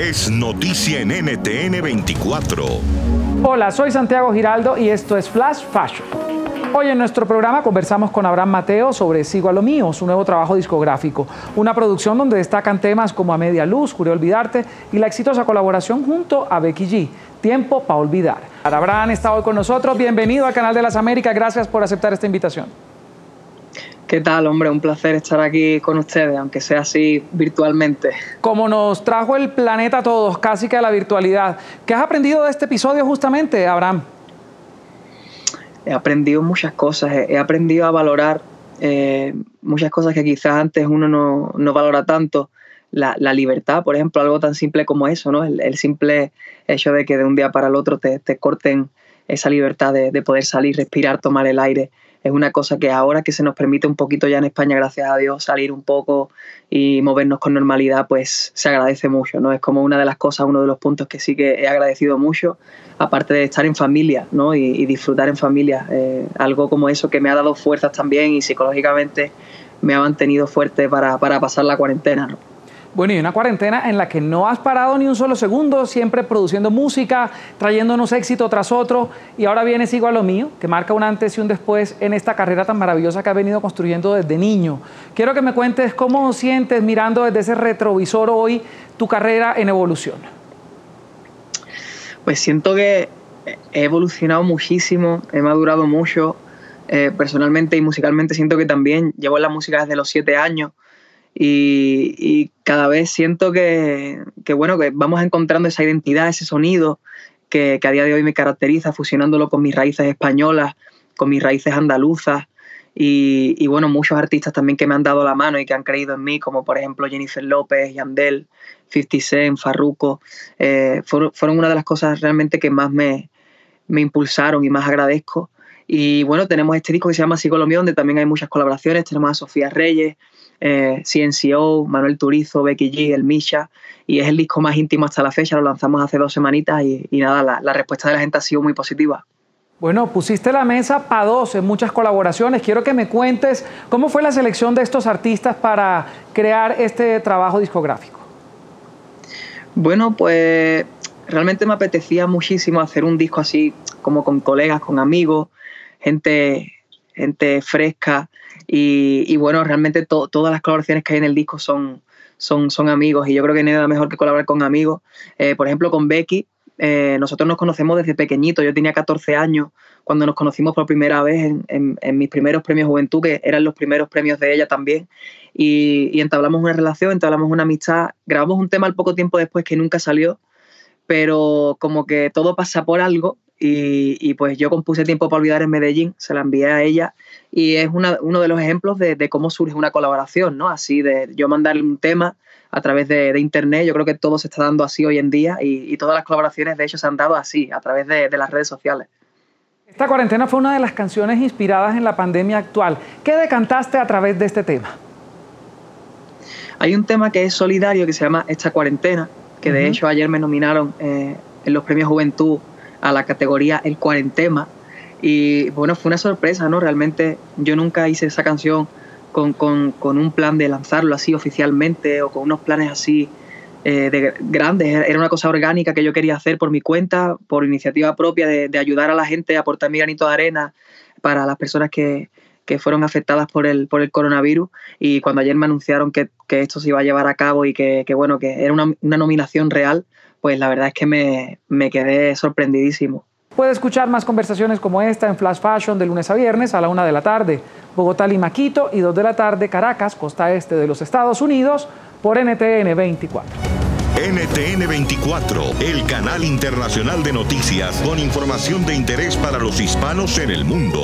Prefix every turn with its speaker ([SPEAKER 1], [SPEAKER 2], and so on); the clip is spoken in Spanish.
[SPEAKER 1] es noticia en NTN 24.
[SPEAKER 2] Hola, soy Santiago Giraldo y esto es Flash Fashion. Hoy en nuestro programa conversamos con Abraham Mateo sobre Sigo a lo mío, su nuevo trabajo discográfico, una producción donde destacan temas como A Media Luz, Juré Olvidarte y la exitosa colaboración junto a Becky G, Tiempo para Olvidar. Abraham está hoy con nosotros, bienvenido al Canal de las Américas, gracias por aceptar esta invitación.
[SPEAKER 3] ¿Qué tal, hombre? Un placer estar aquí con ustedes, aunque sea así virtualmente.
[SPEAKER 2] Como nos trajo el planeta a todos, casi que a la virtualidad. ¿Qué has aprendido de este episodio justamente, Abraham?
[SPEAKER 3] He aprendido muchas cosas, he aprendido a valorar eh, muchas cosas que quizás antes uno no, valora tanto. La, libertad, por ejemplo, algo tan simple como eso, ¿no? El, simple hecho de que de un día para el otro te, corten esa libertad de, de poder salir, respirar, tomar el aire es una cosa que ahora que se nos permite un poquito ya en España, gracias a Dios, salir un poco y movernos con normalidad, pues se agradece mucho, ¿no? Es como una de las cosas, uno de los puntos que sí que he agradecido mucho, aparte de estar en familia, ¿no? Y, disfrutar en familia, eh, algo como eso que me ha dado fuerzas también y psicológicamente me ha mantenido fuerte para, para pasar la cuarentena, ¿no?
[SPEAKER 2] Bueno, y una cuarentena en la que no has parado ni un solo segundo, siempre produciendo música, trayéndonos éxito tras otro, y ahora vienes igual a lo mío, que marca un antes y un después en esta carrera tan maravillosa que has venido construyendo desde niño. Quiero que me cuentes cómo sientes mirando desde ese retrovisor hoy tu carrera en evolución.
[SPEAKER 3] Pues siento que he evolucionado muchísimo, he madurado mucho, eh, personalmente y musicalmente siento que también llevo en la música desde los siete años y, cada vez siento que, bueno, que vamos encontrando esa identidad, ese sonido que, a día de hoy me caracteriza, fusionándolo con mis raíces españolas, con mis raíces andaluzas y, bueno, muchos artistas también que me han dado la mano y que han creído en mí, como por ejemplo Jennifer López, Yandel, 50 Cent, Farruko, eh, fueron, una de las cosas realmente que más me, me impulsaron y más agradezco. Y bueno, tenemos este disco que se llama Sigo lo mío, donde también hay muchas colaboraciones. Tenemos a Sofía Reyes, eh, CNCO, Manuel Turizo, Becky G, El Misha, y es el disco más íntimo hasta la fecha, lo lanzamos hace dos semanitas y, nada, la, respuesta de la gente ha sido muy positiva.
[SPEAKER 2] Bueno, pusiste la mesa para dos en muchas colaboraciones. Quiero que me cuentes cómo fue la selección de estos artistas para crear este trabajo discográfico.
[SPEAKER 3] Bueno, pues realmente me apetecía muchísimo hacer un disco así como con colegas, con amigos, gente, gente fresca, y, bueno, realmente todas las colaboraciones que hay en el disco son, son, son amigos y yo creo que nada mejor que colaborar con amigos. Eh, por ejemplo, con Becky, eh, nosotros nos conocemos desde pequeñito. Yo tenía 14 años cuando nos conocimos por primera vez en, en, mis primeros premios Juventud, que eran los primeros premios de ella también. Y, y, entablamos una relación, entablamos una amistad. Grabamos un tema al poco tiempo después que nunca salió, pero como que todo pasa por algo y, pues yo compuse Tiempo para Olvidar en Medellín, se la envié a ella y es uno de los ejemplos de, cómo surge una colaboración, ¿no? Así de yo mandarle un tema a través de, internet, yo creo que todo se está dando así hoy en día y, todas las colaboraciones de hecho se han dado así, a través de, las redes sociales.
[SPEAKER 2] Esta cuarentena fue una de las canciones inspiradas en la pandemia actual. ¿Qué decantaste a través de este tema?
[SPEAKER 3] Hay un tema que es solidario que se llama Esta cuarentena, que de hecho ayer me nominaron eh, en los premios Juventud a la categoría El Cuarentema. Y bueno, fue una sorpresa, ¿no? Realmente yo nunca hice esa canción con, un plan de lanzarlo así oficialmente o con unos planes así eh, de grandes. Era una cosa orgánica que yo quería hacer por mi cuenta, por iniciativa propia, de, ayudar a la gente, a aportar mi granito de arena para las personas que, fueron afectadas por el, por el coronavirus. Y cuando ayer me anunciaron que, esto se iba a llevar a cabo y que, bueno, que era una, una nominación real, pues la verdad es que me, me quedé sorprendidísimo.
[SPEAKER 2] Puede escuchar más conversaciones como esta en Flash Fashion de lunes a viernes a la una de la tarde, Bogotá, Lima, Quito y dos de la tarde, Caracas, costa este de los Estados Unidos, por NTN 24.
[SPEAKER 1] NTN 24, el canal internacional de noticias con información de interés para los hispanos en el mundo.